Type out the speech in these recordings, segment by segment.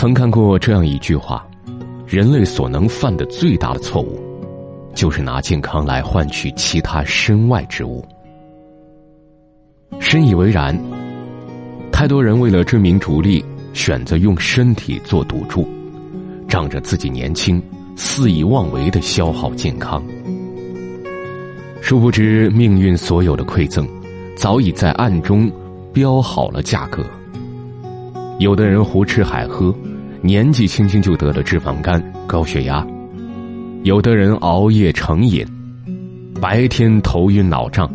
曾看过这样一句话：人类所能犯的最大的错误，就是拿健康来换取其他身外之物。深以为然。太多人为了追名逐利，选择用身体做赌注，仗着自己年轻，肆意妄为的消耗健康。殊不知，命运所有的馈赠，早已在暗中标好了价格。有的人胡吃海喝，年纪轻轻就得了脂肪肝、高血压；有的人熬夜成瘾，白天头晕脑胀，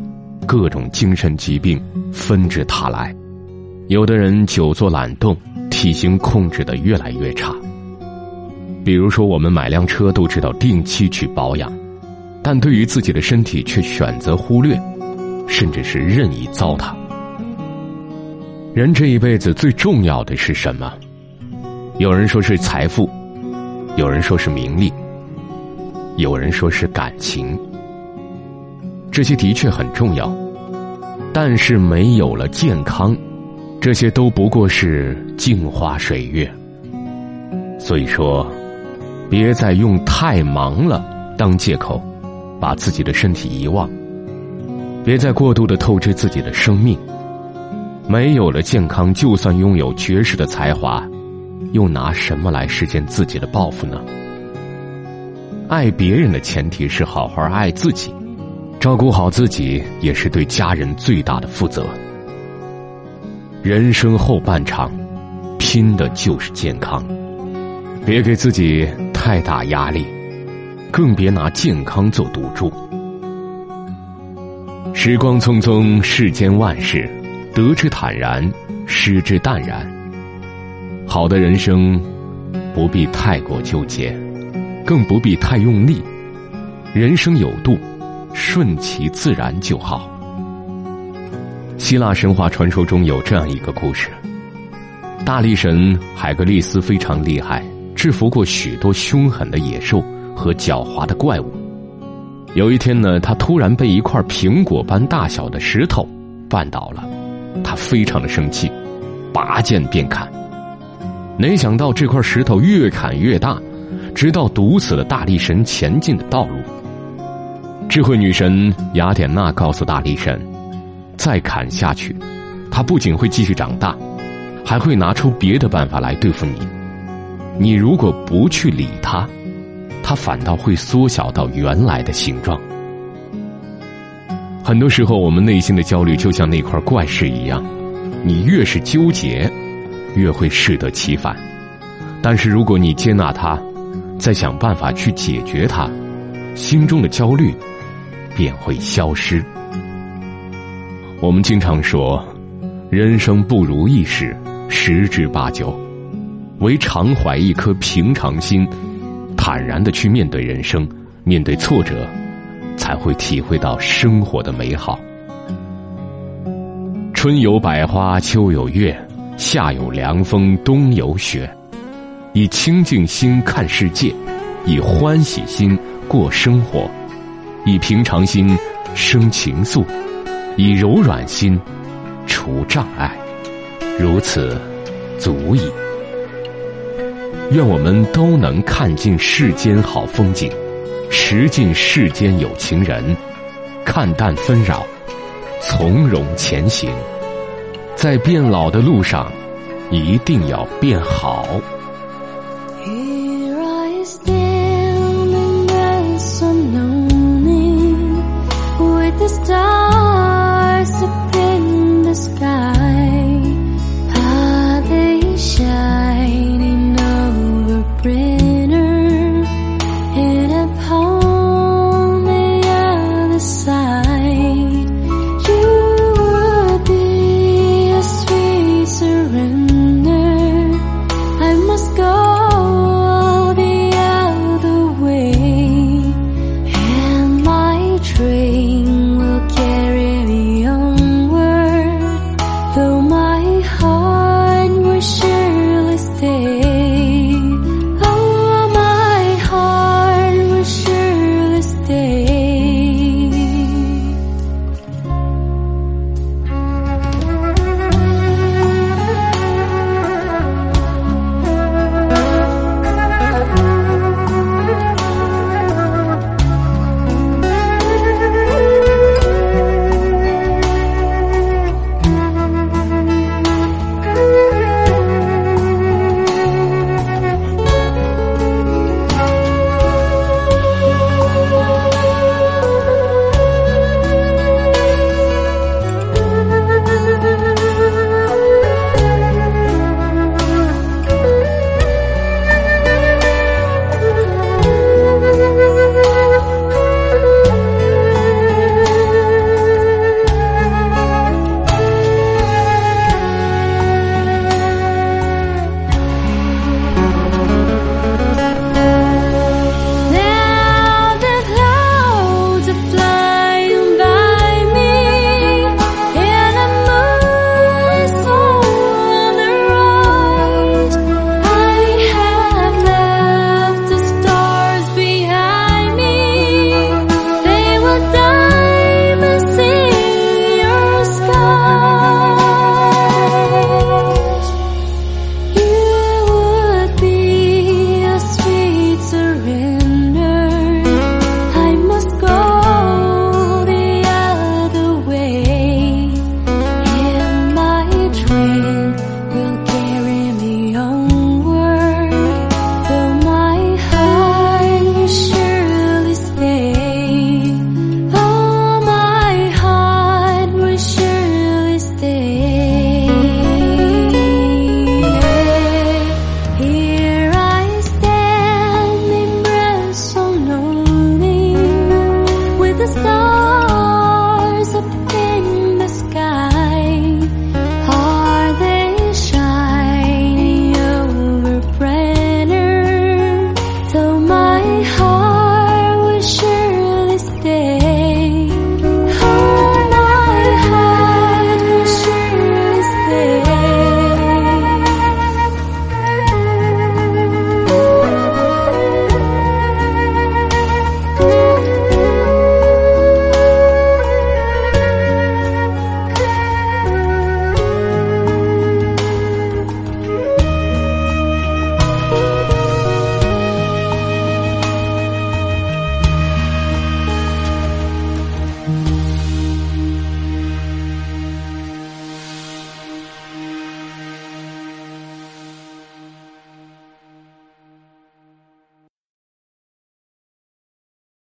各种精神疾病纷至沓来。有的人久坐懒动，体型控制的越来越差。比如说，我们买辆车都知道定期去保养，但对于自己的身体却选择忽略，甚至是任意糟蹋。人这一辈子最重要的是什么？有人说是财富，有人说是名利，有人说是感情。这些的确很重要，但是没有了健康。这些都不过是镜花水月，所以说，别再用太忙了当借口，把自己的身体遗忘；别再过度的透支自己的生命。没有了健康，就算拥有绝世的才华，又拿什么来实现自己的抱负呢？爱别人的前提是好好爱自己，照顾好自己也是对家人最大的负责。人生后半场，拼的就是健康。别给自己太大压力，更别拿健康做赌注。时光匆匆，世间万事，得之坦然，失之淡然。好的人生，不必太过纠结，更不必太用力。人生有度，顺其自然就好。希腊神话传说中有这样一个故事：大力神海格力斯非常厉害，制服过许多凶狠的野兽和狡猾的怪物。有一天呢，他突然被一块苹果般大小的石头绊倒了，他非常的生气，拔剑便砍。没想到这块石头越砍越大，直到堵死了大力神前进的道路。智慧女神雅典娜告诉大力神。再砍下去，他不仅会继续长大，还会拿出别的办法来对付你。你如果不去理他，他反倒会缩小到原来的形状。很多时候，我们内心的焦虑就像那块怪石一样，你越是纠结，越会适得其反。但是，如果你接纳它，再想办法去解决它，心中的焦虑便会消失。我们经常说，人生不如意事十之八九，唯常怀一颗平常心，坦然的去面对人生，面对挫折，才会体会到生活的美好。春有百花，秋有月，夏有凉风，冬有雪。以清净心看世界，以欢喜心过生活，以平常心生情愫。以柔软心除障碍，如此足矣。愿我们都能看尽世间好风景，识尽世间有情人，看淡纷扰，从容前行。在变老的路上，一定要变好。Here I